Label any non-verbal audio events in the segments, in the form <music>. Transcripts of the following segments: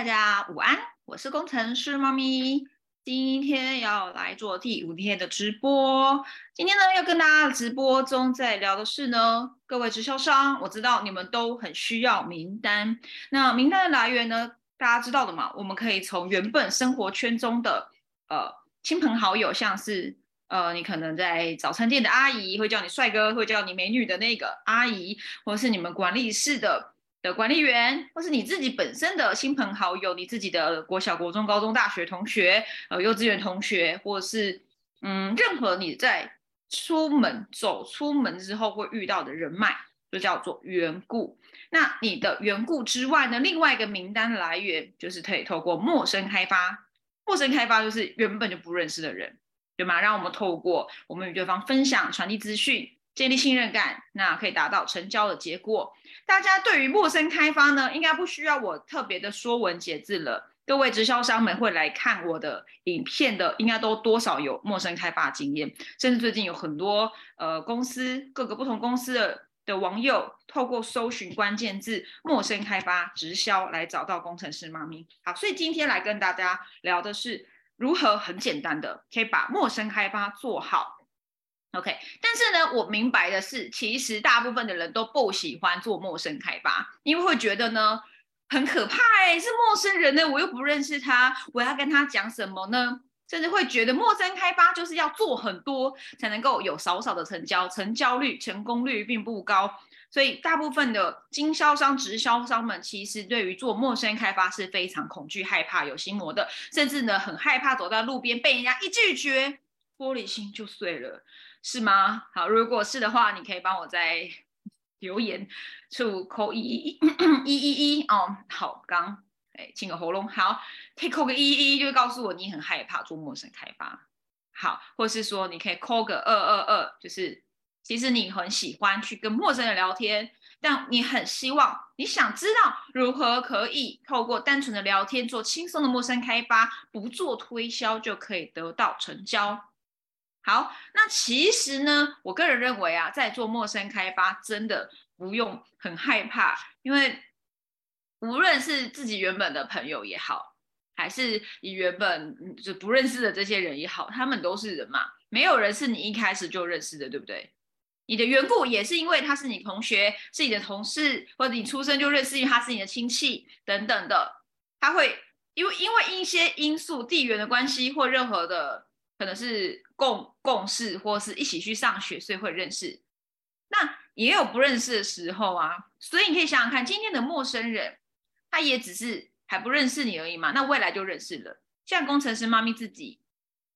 大家午安，我是工程师猫咪，今天要来做第五天的直播。今天呢，要跟大家直播中在聊的是呢，各位直销商，我知道你们都很需要名单。那名单的来源呢，大家知道的嘛？我们可以从原本生活圈中的呃亲朋好友，像是呃你可能在早餐店的阿姨会叫你帅哥，会叫你美女的那个阿姨，或者是你们管理室的。的管理员，或是你自己本身的亲朋好友，你自己的国小、国中、高中、大学同学，呃，幼稚园同学，或者是嗯，任何你在出门走出门之后会遇到的人脉，就叫做缘故。那你的缘故之外呢，另外一个名单来源就是可以透过陌生开发。陌生开发就是原本就不认识的人，对吗？让我们透过我们与对方分享、传递资讯。建立信任感，那可以达到成交的结果。大家对于陌生开发呢，应该不需要我特别的说文解字了。各位直销商们会来看我的影片的，应该都多少有陌生开发经验。甚至最近有很多呃公司，各个不同公司的的网友，透过搜寻关键字“陌生开发直销”来找到工程师妈咪。好，所以今天来跟大家聊的是如何很简单的可以把陌生开发做好。OK，但是呢，我明白的是，其实大部分的人都不喜欢做陌生开发，因为会觉得呢很可怕哎，是陌生人呢，我又不认识他，我要跟他讲什么呢？甚至会觉得陌生开发就是要做很多才能够有少少的成交，成交率、成功率并不高，所以大部分的经销商、直销商们其实对于做陌生开发是非常恐惧、害怕、有心魔的，甚至呢很害怕走在路边被人家一拒绝，玻璃心就碎了。是吗？好，如果是的话，你可以帮我在 <laughs> 留言处扣一一一一一哦。好，刚哎清个喉咙，好，可以扣个一一一，就告诉我你很害怕做陌生开发。好，或是说你可以扣个二二二，就是其实你很喜欢去跟陌生人聊天，但你很希望你想知道如何可以透过单纯的聊天做轻松的陌生开发，不做推销就可以得到成交。好，那其实呢，我个人认为啊，在做陌生开发真的不用很害怕，因为无论是自己原本的朋友也好，还是你原本就不认识的这些人也好，他们都是人嘛，没有人是你一开始就认识的，对不对？你的缘故也是因为他是你同学，是你的同事，或者你出生就认识，他是你的亲戚等等的，他会因为因为一些因素，地缘的关系或任何的。可能是共共事，或是一起去上学，所以会认识。那也有不认识的时候啊，所以你可以想想看，今天的陌生人，他也只是还不认识你而已嘛。那未来就认识了。像工程师妈咪自己，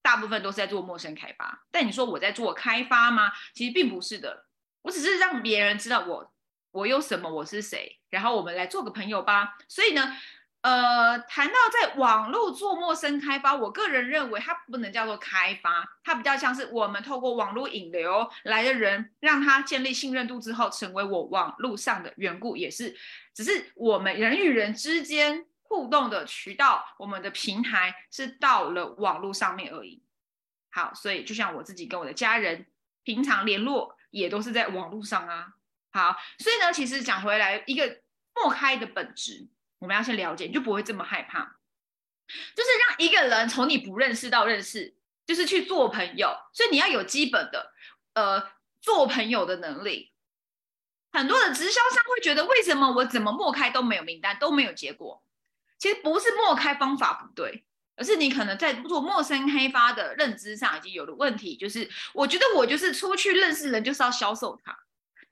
大部分都是在做陌生开发。但你说我在做开发吗？其实并不是的，我只是让别人知道我我有什么，我是谁，然后我们来做个朋友吧。所以呢。呃，谈到在网络做陌生开发，我个人认为它不能叫做开发，它比较像是我们透过网络引流来的人，让他建立信任度之后，成为我网络上的缘故，也是只是我们人与人之间互动的渠道，我们的平台是到了网络上面而已。好，所以就像我自己跟我的家人平常联络也都是在网络上啊。好，所以呢，其实讲回来，一个莫开的本质。我们要先了解，你就不会这么害怕。就是让一个人从你不认识到认识，就是去做朋友。所以你要有基本的呃做朋友的能力。很多的直销商会觉得，为什么我怎么默开都没有名单，都没有结果？其实不是默开方法不对，而是你可能在做陌生开发的认知上已经有了问题。就是我觉得我就是出去认识人，就是要销售他。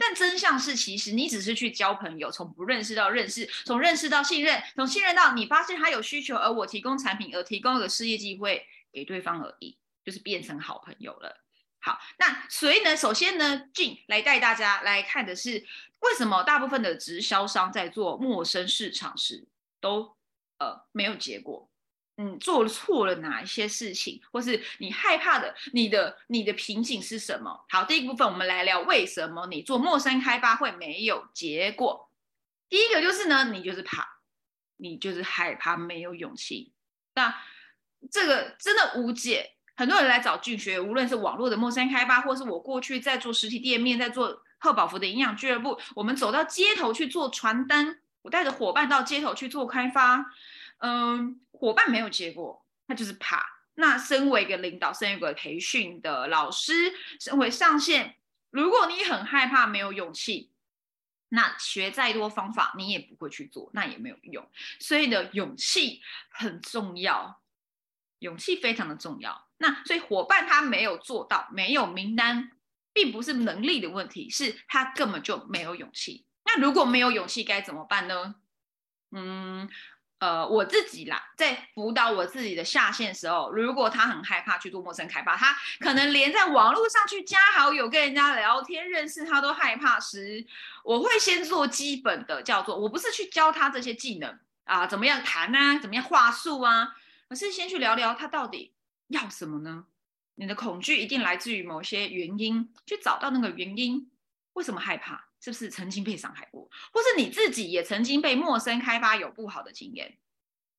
但真相是，其实你只是去交朋友，从不认识到认识，从认识到信任，从信任到你发现他有需求，而我提供产品，而提供了事业机会给对方而已，就是变成好朋友了。好，那所以呢，首先呢，俊来带大家来看的是，为什么大部分的直销商在做陌生市场时都呃没有结果。嗯，做错了哪一些事情，或是你害怕的，你的你的瓶颈是什么？好，第一部分我们来聊为什么你做陌生开发会没有结果。第一个就是呢，你就是怕，你就是害怕，没有勇气。那这个真的无解。很多人来找俊学，无论是网络的陌生开发，或是我过去在做实体店面，在做贺宝福的营养俱乐部，我们走到街头去做传单，我带着伙伴到街头去做开发。嗯，伙伴没有结果，他就是怕。那身为一个领导，身为一个培训的老师，身为上线，如果你很害怕，没有勇气，那学再多方法，你也不会去做，那也没有用。所以呢，勇气很重要，勇气非常的重要。那所以伙伴他没有做到，没有名单，并不是能力的问题，是他根本就没有勇气。那如果没有勇气，该怎么办呢？嗯。呃，我自己啦，在辅导我自己的下线时候，如果他很害怕去做陌生开发，他可能连在网络上去加好友、跟人家聊天、认识他都害怕时，我会先做基本的，叫做我不是去教他这些技能啊，怎么样谈啊，怎么样话术啊，而是先去聊聊他到底要什么呢？你的恐惧一定来自于某些原因，去找到那个原因，为什么害怕？是不是曾经被伤害过，或是你自己也曾经被陌生开发有不好的经验，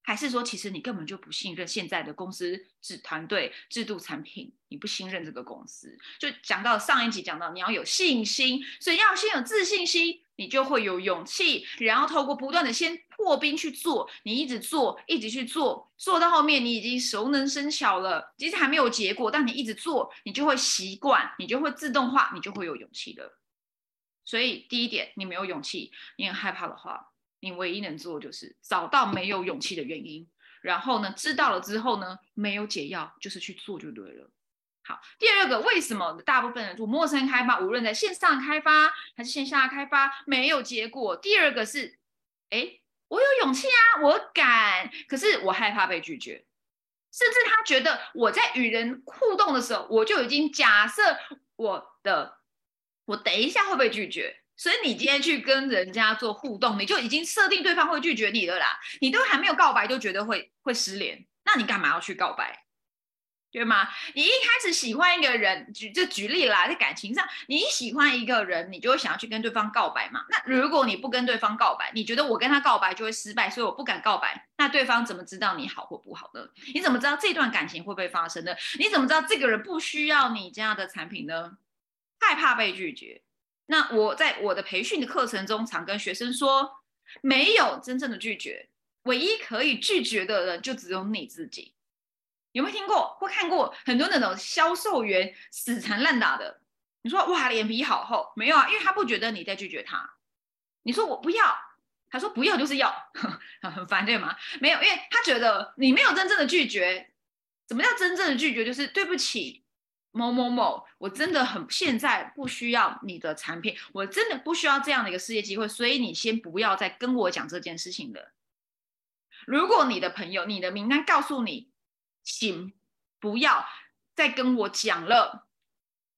还是说其实你根本就不信任现在的公司制团队制度产品，你不信任这个公司？就讲到上一集讲到你要有信心，所以要先有自信心，你就会有勇气，然后透过不断的先破冰去做，你一直做，一直去做，做到后面你已经熟能生巧了，即使还没有结果，但你一直做，你就会习惯，你就会自动化，你就会有勇气了。所以第一点，你没有勇气，你很害怕的话，你唯一能做就是找到没有勇气的原因，然后呢，知道了之后呢，没有解药，就是去做就对了。好，第二个，为什么大部分人做陌生开发，无论在线上开发还是线下开发没有结果？第二个是，哎，我有勇气啊，我敢，可是我害怕被拒绝，甚至他觉得我在与人互动的时候，我就已经假设我的。我等一下会被拒绝，所以你今天去跟人家做互动，你就已经设定对方会拒绝你了啦。你都还没有告白，就觉得会会失联，那你干嘛要去告白？对吗？你一开始喜欢一个人，举就举例啦，在感情上，你喜欢一个人，你就会想要去跟对方告白嘛。那如果你不跟对方告白，你觉得我跟他告白就会失败，所以我不敢告白。那对方怎么知道你好或不好呢？你怎么知道这段感情会不会发生呢？你怎么知道这个人不需要你这样的产品呢？害怕被拒绝，那我在我的培训的课程中，常跟学生说，没有真正的拒绝，唯一可以拒绝的人就只有你自己。有没有听过或看过很多那种销售员死缠烂打的？你说哇，脸皮好厚，没有啊，因为他不觉得你在拒绝他。你说我不要，他说不要就是要，<laughs> 很烦对吗？没有，因为他觉得你没有真正的拒绝。什么叫真正的拒绝？就是对不起。某某某，我真的很现在不需要你的产品，我真的不需要这样的一个事业机会，所以你先不要再跟我讲这件事情了。如果你的朋友、你的名单告诉你，请不要再跟我讲了，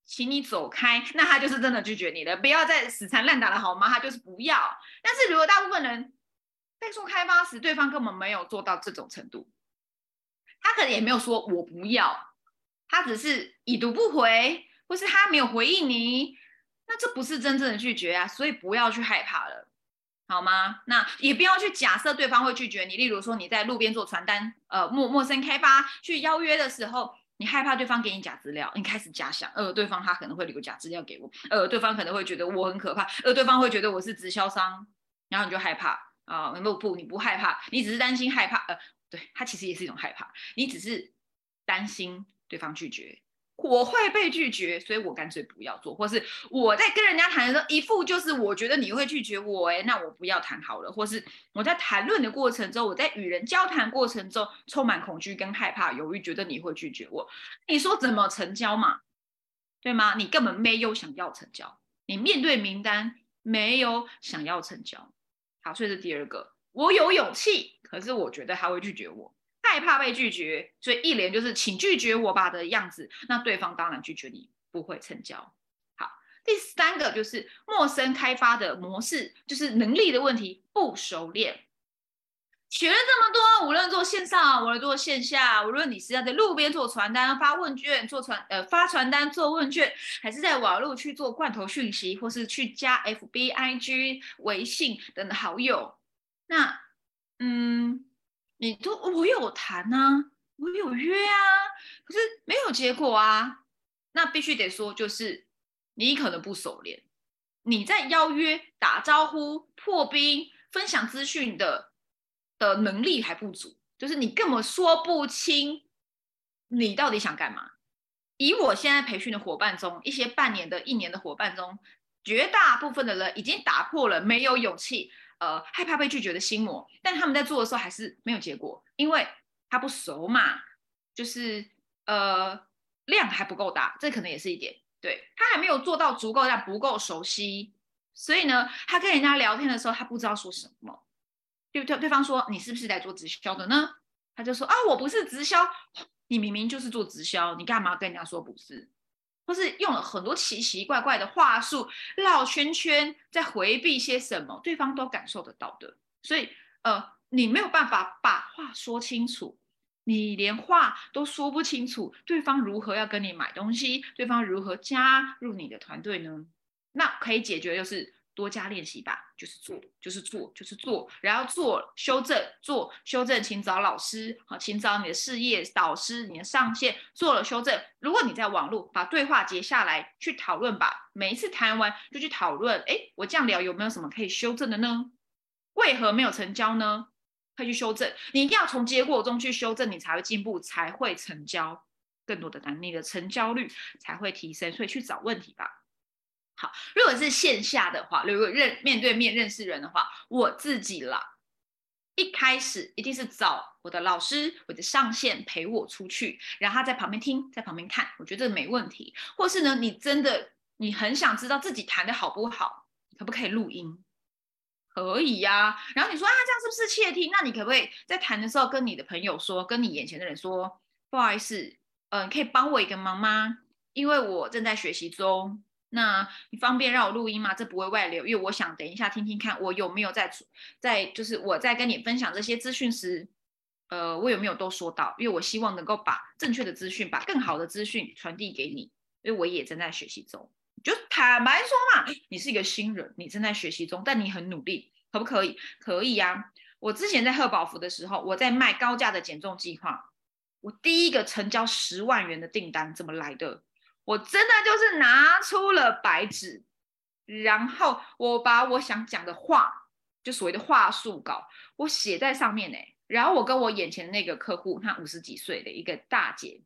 请你走开，那他就是真的拒绝你了。不要再死缠烂打了，好吗？他就是不要。但是如果大部分人在做开发时，对方根本没有做到这种程度，他可能也没有说我不要。他只是已读不回，或是他没有回应你，那这不是真正的拒绝啊，所以不要去害怕了，好吗？那也不要去假设对方会拒绝你。例如说你在路边做传单，呃，陌陌生开发去邀约的时候，你害怕对方给你假资料，你开始假想，呃，对方他可能会留假资料给我，呃，对方可能会觉得我很可怕，呃，对方会觉得我是直销商，然后你就害怕啊？不不，你不害怕，你只是担心害怕，呃，对他其实也是一种害怕，你只是担心。对方拒绝，我会被拒绝，所以我干脆不要做，或是我在跟人家谈的时候，一副就是我觉得你会拒绝我，哎，那我不要谈好了，或是我在谈论的过程中，我在与人交谈过程中充满恐惧跟害怕、犹豫，觉得你会拒绝我，你说怎么成交嘛？对吗？你根本没有想要成交，你面对名单没有想要成交，好，所以是第二个，我有勇气，可是我觉得他会拒绝我。害怕被拒绝，所以一连就是请拒绝我吧的样子。那对方当然拒绝你，不会成交。好，第三个就是陌生开发的模式，就是能力的问题，不熟练。学了这么多，无论做线上，无论做线下，无论你是要在路边做传单、发问卷、做传呃发传单、做问卷，还是在网络去做罐头讯息，或是去加 FB、IG、微信等好友，那嗯。你都我有谈啊，我有约啊，可是没有结果啊。那必须得说，就是你可能不熟练，你在邀约、打招呼、破冰、分享资讯的的能力还不足。就是你根本说不清你到底想干嘛。以我现在培训的伙伴中，一些半年的、一年的伙伴中，绝大部分的人已经打破了没有勇气、呃害怕被拒绝的心魔，但他们在做的时候还是没有结果，因为他不熟嘛，就是呃量还不够大，这可能也是一点。对他还没有做到足够但不够熟悉，所以呢，他跟人家聊天的时候，他不知道说什么。对对，对方说你是不是在做直销的呢？他就说啊，我不是直销。你明明就是做直销，你干嘛跟人家说不是？或是用了很多奇奇怪怪的话术，绕圈圈，在回避些什么？对方都感受得到的。所以，呃，你没有办法把话说清楚，你连话都说不清楚，对方如何要跟你买东西？对方如何加入你的团队呢？那可以解决就是。多加练习吧，就是做，就是做，就是做，然后做修正，做修正，请找老师，好，请找你的事业导师，你的上线做了修正。如果你在网络把对话截下来去讨论吧，每一次谈完就去讨论，哎，我这样聊有没有什么可以修正的呢？为何没有成交呢？可以去修正，你一定要从结果中去修正，你才会进步，才会成交更多的单，你的成交率才会提升。所以去找问题吧。好，如果是线下的话，如果认面对面认识人的话，我自己啦，一开始一定是找我的老师，我的上线陪我出去，然后他在旁边听，在旁边看，我觉得没问题。或是呢，你真的你很想知道自己弹的好不好，可不可以录音？可以呀。然后你说啊，这样是不是窃听？那你可不可以在弹的时候跟你的朋友说，跟你眼前的人说，不好意思，嗯，可以帮我一个忙吗？因为我正在学习中。那你方便让我录音吗？这不会外流，因为我想等一下听听看，我有没有在在就是我在跟你分享这些资讯时，呃，我有没有都说到？因为我希望能够把正确的资讯，把更好的资讯传递给你，因为我也正在学习中。就坦白说嘛，你是一个新人，你正在学习中，但你很努力，可不可以？可以呀。我之前在贺宝福的时候，我在卖高价的减重计划，我第一个成交十万元的订单怎么来的？我真的就是拿出了白纸，然后我把我想讲的话，就所谓的话术稿，我写在上面呢。然后我跟我眼前那个客户，她五十几岁的一个大姐，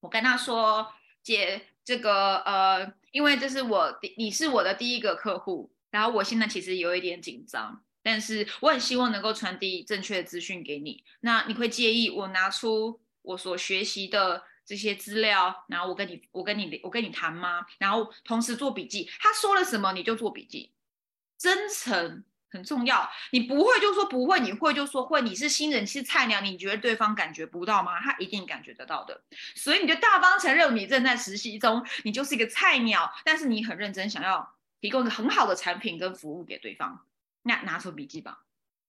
我跟她说：“姐，这个呃，因为这是我你是我的第一个客户，然后我现在其实有一点紧张，但是我很希望能够传递正确的资讯给你。那你会介意我拿出我所学习的？”这些资料，然后我跟你，我跟你，我跟你谈吗？然后同时做笔记，他说了什么你就做笔记，真诚很重要。你不会就说不会，你会就说会。你是新人，是菜鸟，你觉得对方感觉不到吗？他一定感觉得到的。所以你就大方承认你正在实习中，你就是一个菜鸟，但是你很认真，想要提供一个很好的产品跟服务给对方。那拿出笔记本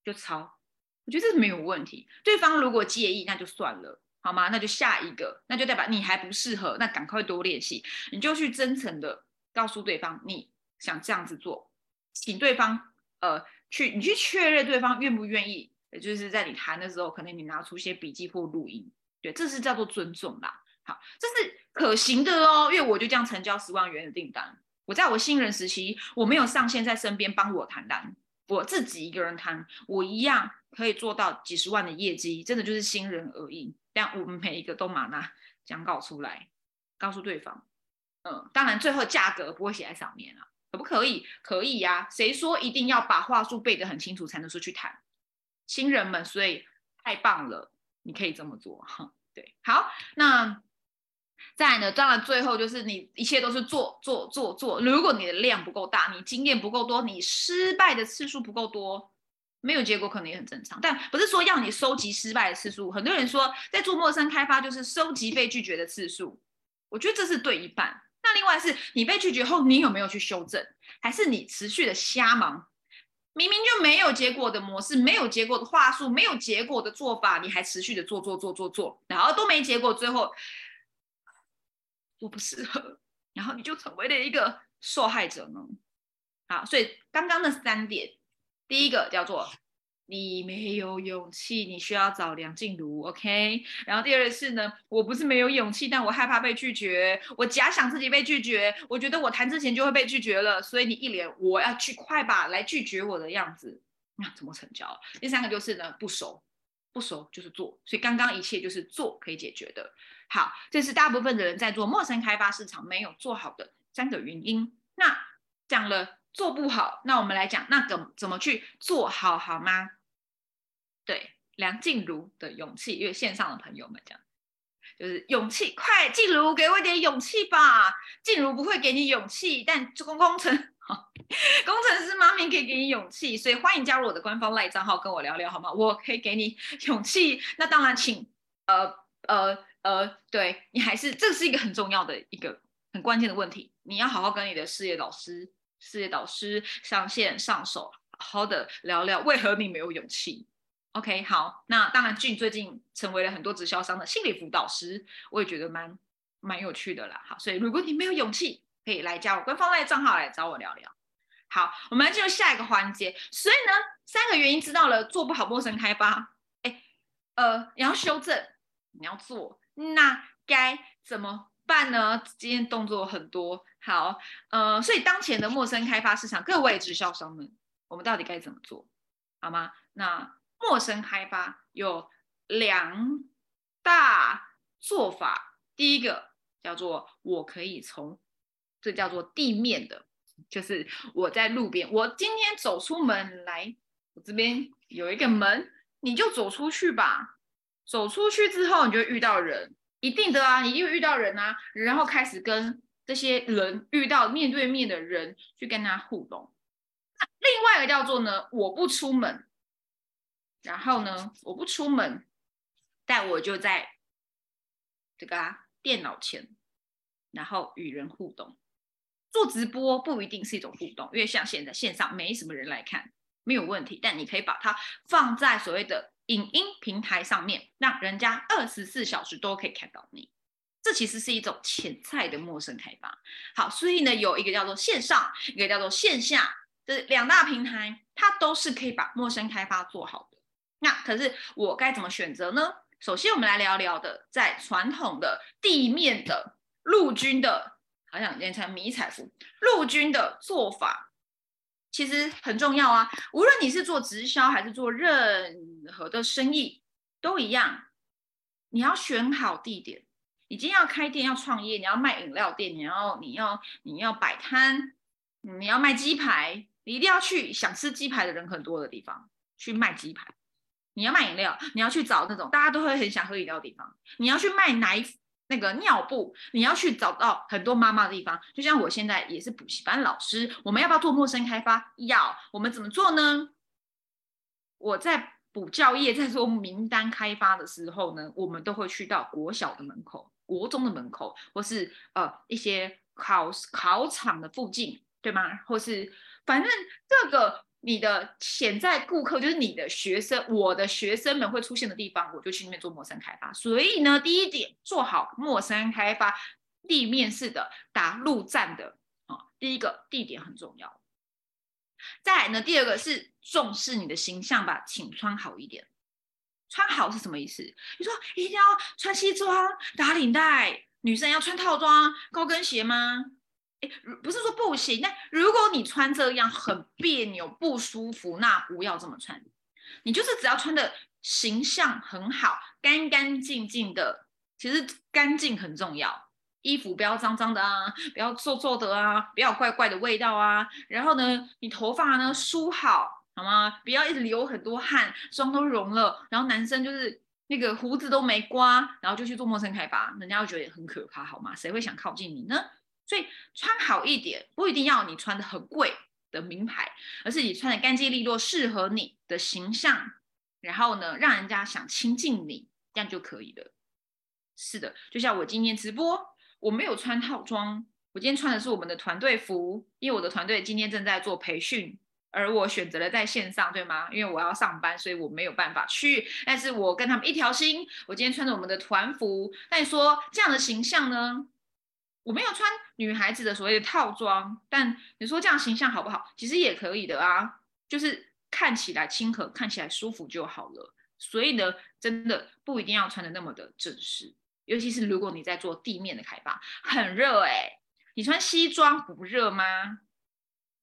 就抄，我觉得这是没有问题。对方如果介意，那就算了。好吗？那就下一个，那就代表你还不适合，那赶快多练习。你就去真诚的告诉对方你想这样子做，请对方呃去，你去确认对方愿不愿意。也就是在你谈的时候，可能你拿出一些笔记或录音，对，这是叫做尊重啦。好，这是可行的哦，因为我就这样成交十万元的订单。我在我新人时期，我没有上线在身边帮我谈单，我自己一个人谈，我一样可以做到几十万的业绩，真的就是新人而已。但我们每一个都把那讲稿出来，告诉对方，嗯，当然最后价格不会写在上面啊，可不可以？可以呀，谁说一定要把话术背得很清楚才能说去谈？新人们，所以太棒了，你可以这么做哈。对，好，那再呢？当然最后就是你一切都是做做做做，如果你的量不够大，你经验不够多，你失败的次数不够多。没有结果可能也很正常，但不是说要你收集失败的次数。很多人说在做陌生开发就是收集被拒绝的次数，我觉得这是对一半。那另外是你被拒绝后，你有没有去修正，还是你持续的瞎忙？明明就没有结果的模式，没有结果的话术，没有结果的做法，你还持续的做做做做做，然后都没结果，最后我不适合，然后你就成为了一个受害者呢？好，所以刚刚那三点。第一个叫做你没有勇气，你需要找梁静茹，OK。然后第二个是呢，我不是没有勇气，但我害怕被拒绝，我假想自己被拒绝，我觉得我谈之前就会被拒绝了，所以你一脸我要去快吧来拒绝我的样子，那怎么成交？第三个就是呢，不熟，不熟就是做，所以刚刚一切就是做可以解决的。好，这是大部分的人在做陌生开发市场没有做好的三个原因。那讲了做不好，那我们来讲那怎怎么去做好好吗？对，梁静茹的勇气，因为线上的朋友们讲，就是勇气，快，静茹给我点勇气吧。静茹不会给你勇气，但工工程。工程师妈咪可以给你勇气，所以欢迎加入我的官方赖账号跟我聊聊好吗？我可以给你勇气。那当然，请呃呃呃，对你还是这是一个很重要的一个很关键的问题，你要好好跟你的事业导师、事业导师上线上手，好好的聊聊为何你没有勇气。OK，好，那当然俊最近成为了很多直销商的心理辅导师，我也觉得蛮蛮有趣的啦。好，所以如果你没有勇气，可以来加我官方赖账号来找我聊聊。好，我们来进入下一个环节。所以呢，三个原因知道了，做不好陌生开发，哎，呃，你要修正，你要做，那该怎么办呢？今天动作很多。好，呃，所以当前的陌生开发市场，各位直销商们，我们到底该怎么做？好吗？那陌生开发有两大做法，第一个叫做我可以从。这叫做地面的，就是我在路边，我今天走出门来，我这边有一个门，你就走出去吧。走出去之后，你就遇到人，一定的啊，一定会遇到人啊，然后开始跟这些人遇到面对面的人去跟他互动。那另外一个叫做呢，我不出门，然后呢，我不出门，但我就在这个啊电脑前，然后与人互动。做直播不一定是一种互动，因为像现在线上没什么人来看，没有问题。但你可以把它放在所谓的影音平台上面，让人家二十四小时都可以看到你。这其实是一种潜在的陌生开发。好，所以呢，有一个叫做线上，一个叫做线下，这两大平台，它都是可以把陌生开发做好的。那可是我该怎么选择呢？首先，我们来聊聊的，在传统的地面的陆军的。好想变成迷彩服。陆军的做法其实很重要啊，无论你是做直销还是做任何的生意，都一样。你要选好地点，你今天要开店要创业，你要卖饮料店，你要你要你要摆摊，你要卖鸡排，你一定要去想吃鸡排的人很多的地方去卖鸡排。你要卖饮料，你要去找那种大家都会很想喝饮料的地方。你要去卖奶。那个尿布，你要去找到很多妈妈的地方，就像我现在也是补习班老师，我们要不要做陌生开发？要，我们怎么做呢？我在补教业，在做名单开发的时候呢，我们都会去到国小的门口、国中的门口，或是呃一些考考场的附近，对吗？或是反正这个。你的潜在顾客就是你的学生，我的学生们会出现的地方，我就去那边做陌生开发。所以呢，第一点做好陌生开发，地面式的打陆战的啊，第一个地点很重要。再来呢，第二个是重视你的形象吧，请穿好一点。穿好是什么意思？你说一定要穿西装打领带，女生要穿套装高跟鞋吗？哎，不是说不行，那如果你穿这样很别扭、不舒服，那不要这么穿。你就是只要穿的形象很好、干干净净的，其实干净很重要。衣服不要脏脏的啊，不要皱皱的啊，不要怪怪的味道啊。然后呢，你头发呢梳好，好吗？不要一直流很多汗，妆都融了。然后男生就是那个胡子都没刮，然后就去做陌生开发，人家会觉得很可怕，好吗？谁会想靠近你呢？所以穿好一点，不一定要你穿的很贵的名牌，而是你穿的干净利落，适合你的形象，然后呢，让人家想亲近你，这样就可以了。是的，就像我今天直播，我没有穿套装，我今天穿的是我们的团队服，因为我的团队今天正在做培训，而我选择了在线上，对吗？因为我要上班，所以我没有办法去，但是我跟他们一条心，我今天穿着我们的团服。那你说这样的形象呢？我没有穿女孩子的所谓的套装，但你说这样形象好不好？其实也可以的啊，就是看起来亲和，看起来舒服就好了。所以呢，真的不一定要穿的那么的正式，尤其是如果你在做地面的开发，很热哎，你穿西装不热吗？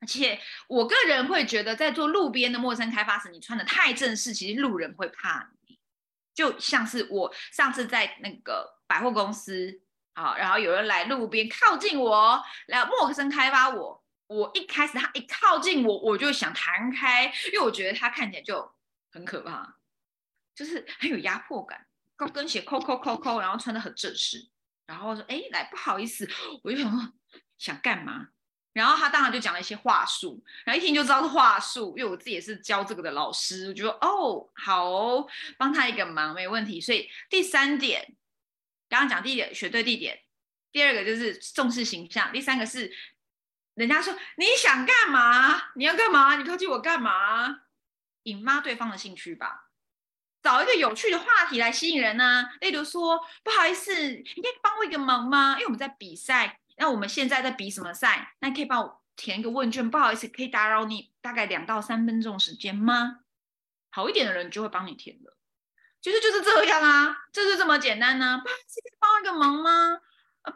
而且我个人会觉得，在做路边的陌生开发时，你穿的太正式，其实路人会怕你。就像是我上次在那个百货公司啊，然后有人来路边靠近我，来陌生开发我。我一开始他一靠近我，我就想弹开，因为我觉得他看起来就很可怕，就是很有压迫感，高跟鞋扣扣扣扣，然后穿的很正式，然后说：“哎，来不好意思。”我就想说想干嘛？然后他当然就讲了一些话术，然后一听就知道是话术，因为我自己也是教这个的老师，我就说：“哦，好，帮他一个忙，没问题。”所以第三点，刚刚讲第一点选对地点，第二个就是重视形象，第三个是。人家说你想干嘛？你要干嘛？你靠近我干嘛？引发对方的兴趣吧，找一个有趣的话题来吸引人呢。例如说，不好意思，你可以帮我一个忙吗？因为我们在比赛，那我们现在在比什么赛？那可以帮我填一个问卷。不好意思，可以打扰你大概两到三分钟时间吗？好一点的人就会帮你填的，其实就是这样啊，就是这么简单呢。不好意思，帮一个忙吗？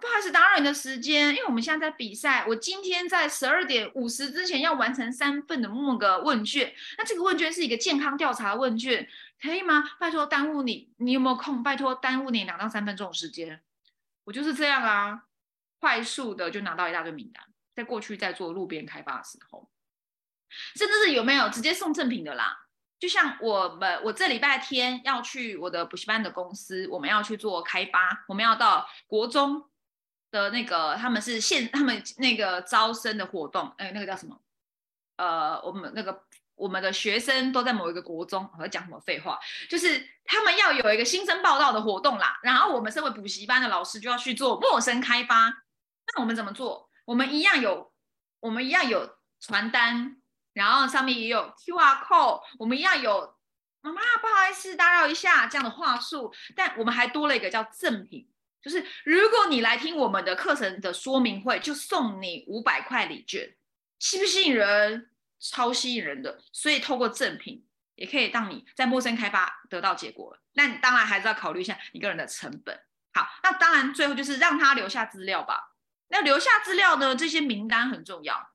不好意思，打扰你的时间，因为我们现在在比赛。我今天在十二点五十之前要完成三份的某个问卷。那这个问卷是一个健康调查问卷，可以吗？拜托耽误你，你有没有空？拜托耽误你两到三分钟的时间。我就是这样啊，快速的就拿到一大堆名单。在过去在做路边开发的时候，甚至是有没有直接送赠品的啦？就像我们，我这礼拜天要去我的补习班的公司，我们要去做开发，我们要到国中。的那个他们是现他们那个招生的活动，哎，那个叫什么？呃，我们那个我们的学生都在某一个国中，我在讲什么废话？就是他们要有一个新生报道的活动啦，然后我们身为补习班的老师就要去做陌生开发。那我们怎么做？我们一样有，我们一样有传单，然后上面也有 QR code，我们一样有妈妈不好意思打扰一下这样的话术，但我们还多了一个叫赠品。就是如果你来听我们的课程的说明会，就送你五百块礼券，吸不吸引人？超吸引人的。所以透过赠品也可以让你在陌生开发得到结果。那你当然还是要考虑一下你个人的成本。好，那当然最后就是让他留下资料吧。那留下资料呢？这些名单很重要。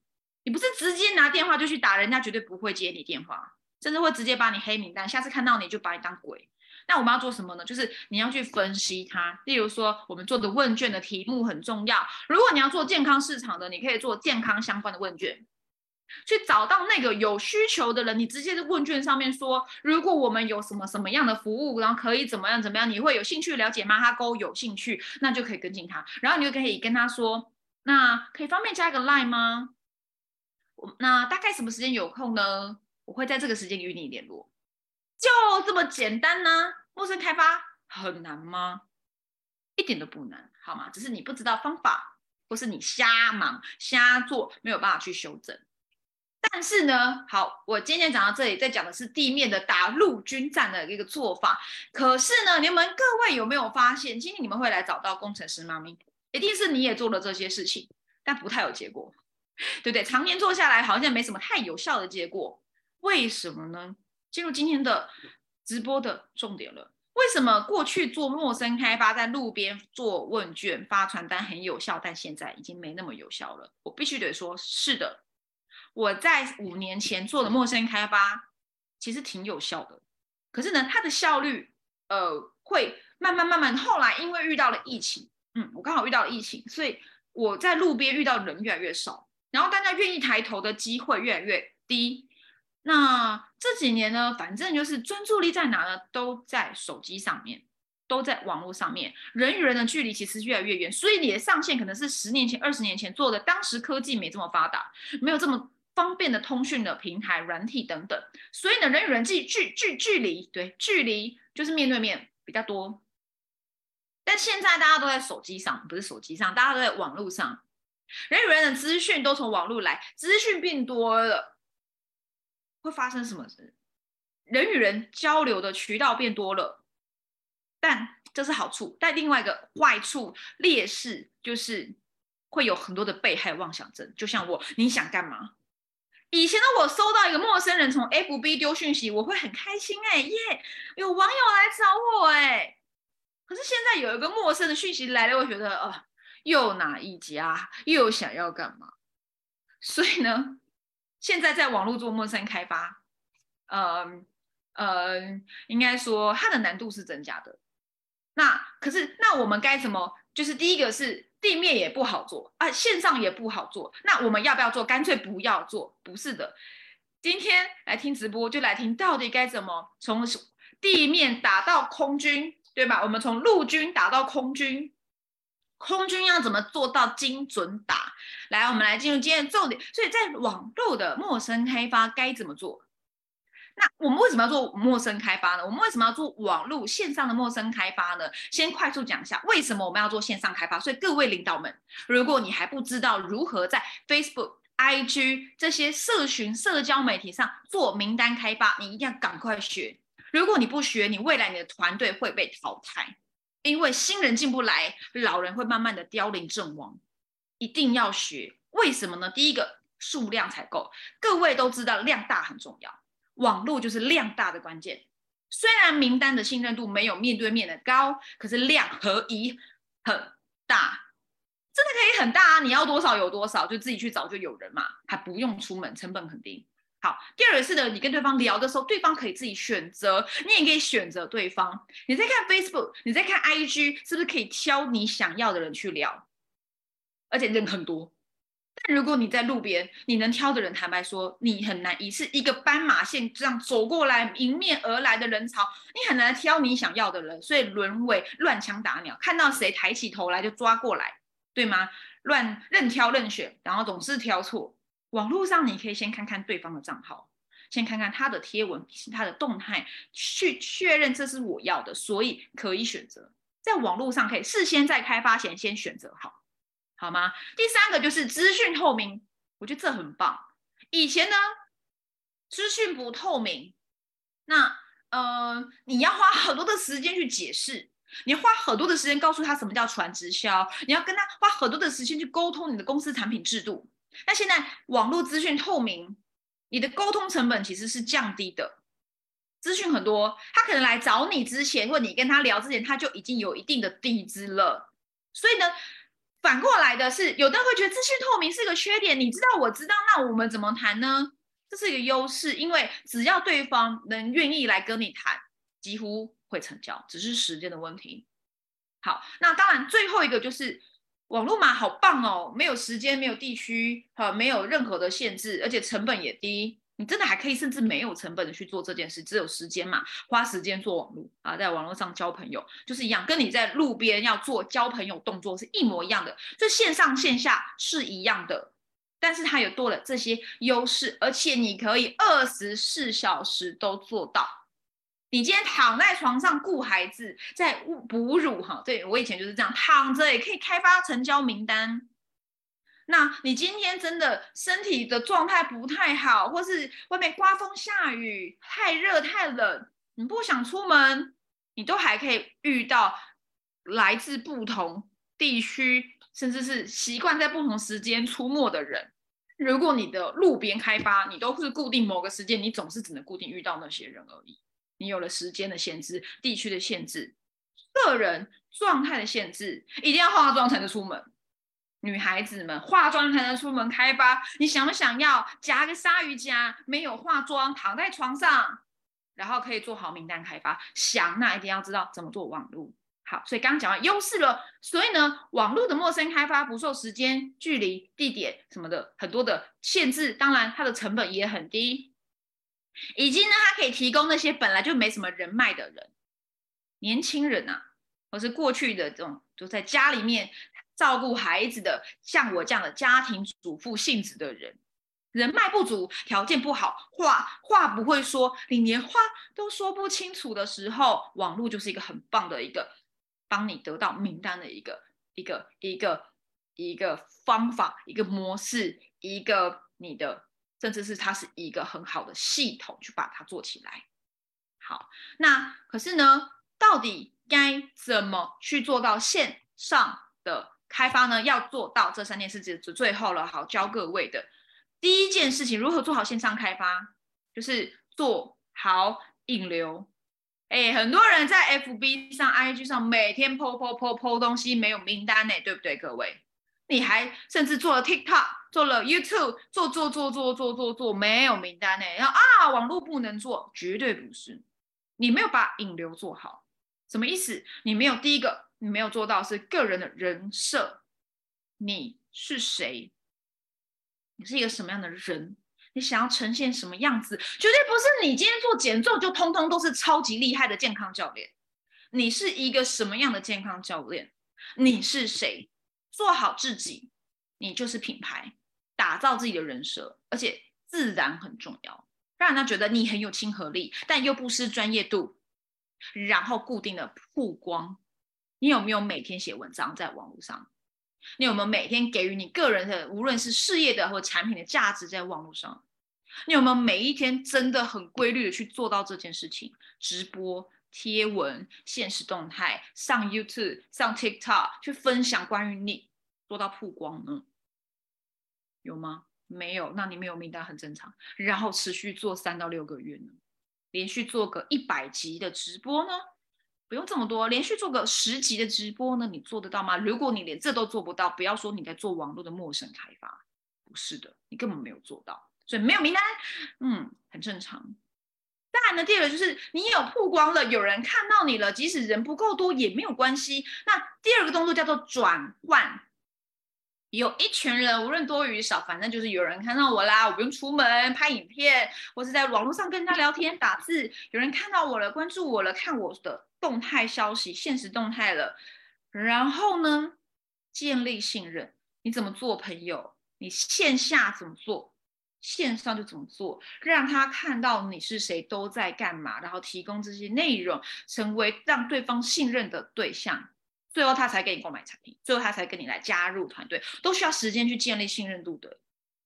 你不是直接拿电话就去打，人家绝对不会接你电话，甚至会直接把你黑名单。下次看到你就把你当鬼。那我们要做什么呢？就是你要去分析它。例如说，我们做的问卷的题目很重要。如果你要做健康市场的，你可以做健康相关的问卷，去找到那个有需求的人。你直接在问卷上面说，如果我们有什么什么样的服务，然后可以怎么样怎么样，你会有兴趣了解吗？他勾有兴趣，那就可以跟进他。然后你就可以跟他说，那可以方便加一个 line 吗？那大概什么时间有空呢？我会在这个时间与你联络。就这么简单呢？陌生开发很难吗？一点都不难，好吗？只是你不知道方法，或是你瞎忙瞎做，没有办法去修正。但是呢，好，我今天讲到这里，在讲的是地面的打陆军战的一个做法。可是呢，你们各位有没有发现，今天你们会来找到工程师妈咪，一定是你也做了这些事情，但不太有结果，对不对？常年做下来，好像没什么太有效的结果，为什么呢？进入今天的直播的重点了。为什么过去做陌生开发，在路边做问卷、发传单很有效，但现在已经没那么有效了？我必须得说，是的。我在五年前做的陌生开发，其实挺有效的。可是呢，它的效率，呃，会慢慢慢慢。后来因为遇到了疫情，嗯，我刚好遇到了疫情，所以我在路边遇到人越来越少，然后大家愿意抬头的机会越来越低。那这几年呢，反正就是专注力在哪呢？都在手机上面，都在网络上面，人与人的距离其实越来越远。所以你的上线可能是十年前、二十年前做的，当时科技没这么发达，没有这么方便的通讯的平台、软体等等。所以呢，人与人际距距距离，对，距离就是面对面比较多。但现在大家都在手机上，不是手机上，大家都在网络上，人与人的资讯都从网络来，资讯变多了。会发生什么事？人与人交流的渠道变多了，但这是好处。但另外一个坏处、劣势就是会有很多的被害妄想症。就像我，你想干嘛？以前的我收到一个陌生人从 FB 丢讯息，我会很开心哎耶，有网友来找我哎。可是现在有一个陌生的讯息来了，我觉得呃，又哪一家，又想要干嘛？所以呢？现在在网络做陌生开发，呃呃，应该说它的难度是增加的。那可是，那我们该怎么？就是第一个是地面也不好做啊，线上也不好做。那我们要不要做？干脆不要做？不是的。今天来听直播，就来听到底该怎么从地面打到空军，对吧？我们从陆军打到空军，空军要怎么做到精准打？来，我们来进入今天的重点。所以在网络的陌生开发该怎么做？那我们为什么要做陌生开发呢？我们为什么要做网络线上的陌生开发呢？先快速讲一下为什么我们要做线上开发。所以各位领导们，如果你还不知道如何在 Facebook、IG 这些社群社交媒体上做名单开发，你一定要赶快学。如果你不学，你未来你的团队会被淘汰，因为新人进不来，老人会慢慢的凋零阵亡。一定要学，为什么呢？第一个，数量才够。各位都知道量大很重要。网络就是量大的关键，虽然名单的信任度没有面对面的高，可是量可以很大，真的可以很大啊！你要多少有多少，就自己去找就有人嘛，还不用出门，成本很低。好，第二个是的，你跟对方聊的时候，对方可以自己选择，你也可以选择对方。你在看 Facebook，你在看 IG，是不是可以挑你想要的人去聊？而且人很多。但如果你在路边，你能挑的人，坦白说，你很难一次一个斑马线这样走过来，迎面而来的人潮，你很难挑你想要的人，所以沦为乱枪打鸟，看到谁抬起头来就抓过来，对吗？乱任挑任选，然后总是挑错。网络上你可以先看看对方的账号，先看看他的贴文、他的动态，去确认这是我要的，所以可以选择。在网络上可以事先在开发前先选择好。好吗？第三个就是资讯透明，我觉得这很棒。以前呢，资讯不透明，那呃，你要花很多的时间去解释，你花很多的时间告诉他什么叫传直销，你要跟他花很多的时间去沟通你的公司产品制度。那现在网络资讯透明，你的沟通成本其实是降低的。资讯很多，他可能来找你之前，或你跟他聊之前，他就已经有一定的底子了，所以呢。反过来的是，有的人会觉得资讯透明是个缺点。你知道，我知道，那我们怎么谈呢？这是一个优势，因为只要对方能愿意来跟你谈，几乎会成交，只是时间的问题。好，那当然最后一个就是网络码好棒哦，没有时间，没有地区，哈，没有任何的限制，而且成本也低。你真的还可以，甚至没有成本的去做这件事，只有时间嘛，花时间做网络啊，在网络上交朋友就是一样，跟你在路边要做交朋友动作是一模一样的，这线上线下是一样的，但是它有多了这些优势，而且你可以二十四小时都做到。你今天躺在床上顾孩子，在哺乳哈，对我以前就是这样躺着也可以开发成交名单。那你今天真的身体的状态不太好，或是外面刮风下雨、太热太冷，你不想出门，你都还可以遇到来自不同地区，甚至是习惯在不同时间出没的人。如果你的路边开发，你都是固定某个时间，你总是只能固定遇到那些人而已。你有了时间的限制、地区的限制、个人状态的限制，一定要化妆才能出门。女孩子们化妆才能出门开发，你想不想要夹个鲨鱼夹，没有化妆，躺在床上，然后可以做好名单开发？想，那一定要知道怎么做网络。好，所以刚刚讲完优势了，所以呢，网络的陌生开发不受时间、距离、地点什么的很多的限制，当然它的成本也很低，以及呢，它可以提供那些本来就没什么人脉的人，年轻人呐，或是过去的这种就在家里面。照顾孩子的，像我这样的家庭主妇性质的人，人脉不足，条件不好，话话不会说，你连话都说不清楚的时候，网络就是一个很棒的一个帮你得到名单的一个一个一个一个方法，一个模式，一个你的，甚至是它是一个很好的系统去把它做起来。好，那可是呢，到底该怎么去做到线上的？开发呢要做到这三件事情，就最后了。好，教各位的第一件事情，如何做好线上开发，就是做好引流。哎，很多人在 FB 上、IG 上每天 po po po po 东西，没有名单呢，对不对？各位，你还甚至做了 TikTok，做了 YouTube，做做做做做做做，没有名单呢。然后啊，网络不能做，绝对不是，你没有把引流做好，什么意思？你没有第一个，你没有做到是个人的人设，你是谁？你是一个什么样的人？你想要呈现什么样子？绝对不是你今天做减重就通通都是超级厉害的健康教练。你是一个什么样的健康教练？你是谁？做好自己，你就是品牌，打造自己的人设，而且自然很重要，让人家觉得你很有亲和力，但又不失专业度。然后固定的曝光，你有没有每天写文章在网络上？你有没有每天给予你个人的，无论是事业的或产品的价值在网络上？你有没有每一天真的很规律的去做到这件事情？直播。贴文、现实动态、上 YouTube、上 TikTok 去分享关于你做到曝光呢？有吗？没有，那你没有名单很正常。然后持续做三到六个月呢？连续做个一百集的直播呢？不用这么多，连续做个十集的直播呢？你做得到吗？如果你连这都做不到，不要说你在做网络的陌生开发，不是的，你根本没有做到，所以没有名单，嗯，很正常。当然呢，第二个就是你有曝光了，有人看到你了，即使人不够多也没有关系。那第二个动作叫做转换，有一群人无论多与少，反正就是有人看到我啦，我不用出门拍影片，或是在网络上跟人家聊天打字，有人看到我了，关注我了，看我的动态消息、现实动态了，然后呢，建立信任，你怎么做朋友？你线下怎么做？线上就怎么做，让他看到你是谁，都在干嘛，然后提供这些内容，成为让对方信任的对象，最后他才给你购买产品，最后他才跟你来加入团队，都需要时间去建立信任度的。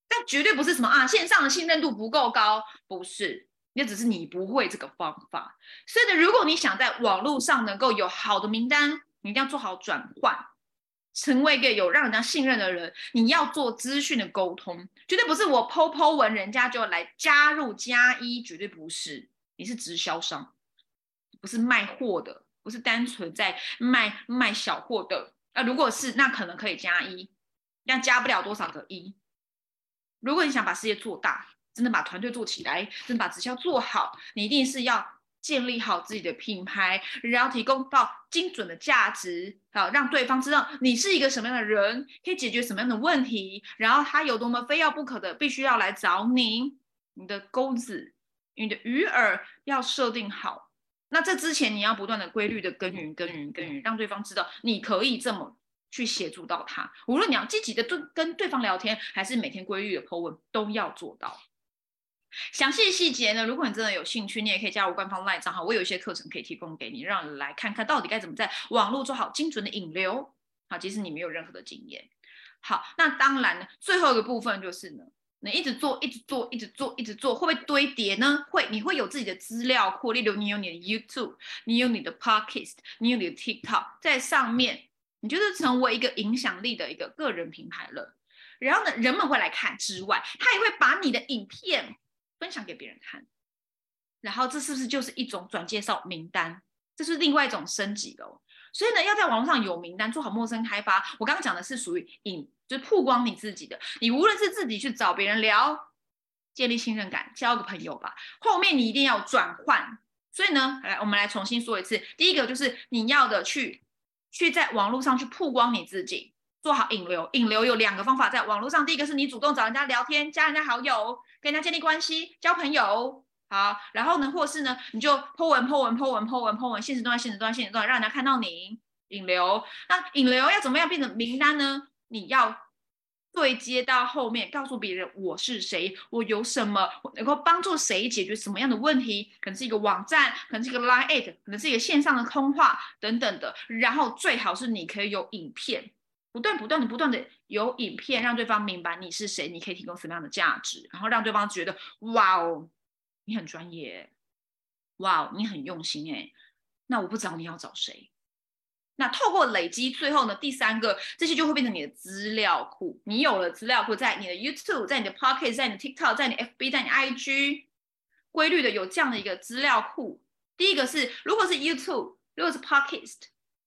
但绝对不是什么啊，线上的信任度不够高，不是，那只是你不会这个方法。所以呢，如果你想在网络上能够有好的名单，你一定要做好转换。成为一个有让人家信任的人，你要做资讯的沟通，绝对不是我剖剖文，人家就来加入加一，绝对不是。你是直销商，不是卖货的，不是单纯在卖卖小货的。啊，如果是，那可能可以加一，但加不了多少个一。如果你想把事业做大，真的把团队做起来，真的把直销做好，你一定是要。建立好自己的品牌，然后提供到精准的价值，好让对方知道你是一个什么样的人，可以解决什么样的问题，然后他有多么非要不可的，必须要来找你。你的钩子，你的鱼饵要设定好。那这之前你要不断的规律的耕耘、耕耘、耕耘，让对方知道你可以这么去协助到他。无论你要积极的对跟对方聊天，还是每天规律的 po 文，都要做到。详细细节呢？如果你真的有兴趣，你也可以加入官方 LINE 账号，我有一些课程可以提供给你，让你来看看到底该怎么在网络做好精准的引流。好，即使你没有任何的经验。好，那当然呢，最后一个部分就是呢，你一直做，一直做，一直做，一直做，会不会堆叠呢？会，你会有自己的资料库，例如你有你的 YouTube，你有你的 Podcast，你有你的 TikTok，在上面，你就是成为一个影响力的一个个人品牌了。然后呢，人们会来看之外，他也会把你的影片。分享给别人看，然后这是不是就是一种转介绍名单？这是另外一种升级哦。所以呢，要在网络上有名单，做好陌生开发。我刚刚讲的是属于影，就是曝光你自己的。你无论是自己去找别人聊，建立信任感，交个朋友吧。后面你一定要转换。所以呢，来我们来重新说一次。第一个就是你要的去去在网络上去曝光你自己，做好引流。引流有两个方法，在网络上，第一个是你主动找人家聊天，加人家好友。跟人家建立关系、交朋友，好，然后呢，或是呢，你就 po 文、po 文、po 文、po 文、po 文，现实段、现实段、现实段，让人家看到你引流。那引流要怎么样变成名单呢？你要对接到后面，告诉别人我是谁，我有什么，我能够帮助谁解决什么样的问题？可能是一个网站，可能是一个 line a d 可能是一个线上的通话等等的。然后最好是你可以有影片。不断不断的不断的有影片，让对方明白你是谁，你可以提供什么样的价值，然后让对方觉得哇哦，你很专业，哇哦，你很用心哎，那我不找你要找谁。那透过累积，最后呢，第三个这些就会变成你的资料库。你有了资料库，在你的 YouTube，在你的 Pocket，在你的 TikTok，在你 FB，在你 IG，规律的有这样的一个资料库。第一个是，如果是 YouTube，如果是 Pocket，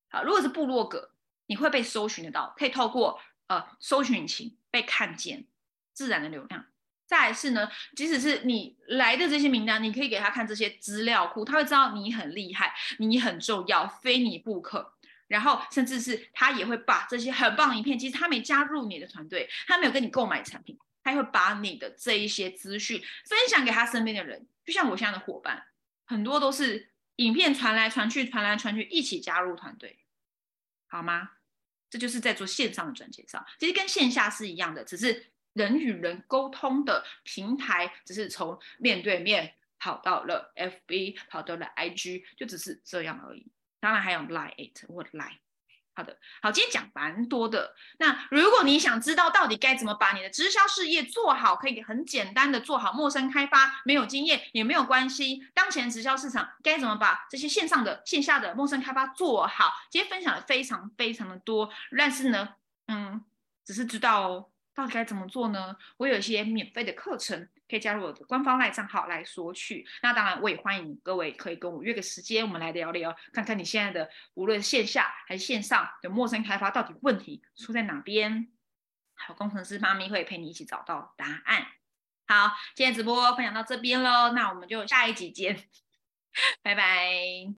好，如果是部落格。你会被搜寻得到，可以透过呃搜寻引擎被看见，自然的流量。再是呢，即使是你来的这些名单，你可以给他看这些资料库，他会知道你很厉害，你很重要，非你不可。然后甚至是他也会把这些很棒的影片，其实他没加入你的团队，他没有跟你购买产品，他会把你的这一些资讯分享给他身边的人。就像我现在的伙伴，很多都是影片传来传去，传来传去，一起加入团队，好吗？这就是在做线上的转介绍，其实跟线下是一样的，只是。人与人沟通的平台，只是从面对面跑到了 FB，跑到了 IG，就只是这样而已。当然还有 lie it 或 lie，。好的，好，今天讲蛮多的。那如果你想知道到底该怎么把你的直销事业做好，可以很简单的做好陌生开发，没有经验也没有关系。当前直销市场该怎么把这些线上的、线下的陌生开发做好？今天分享的非常非常的多，但是呢，嗯，只是知道。到底该怎么做呢？我有一些免费的课程，可以加入我的官方赖账号来索取。那当然，我也欢迎各位可以跟我约个时间，我们来聊聊，看看你现在的无论线下还是线上的陌生开发，到底问题出在哪边？好，工程师妈咪会陪你一起找到答案。好，今天直播分享到这边喽，那我们就下一集见，<laughs> 拜拜。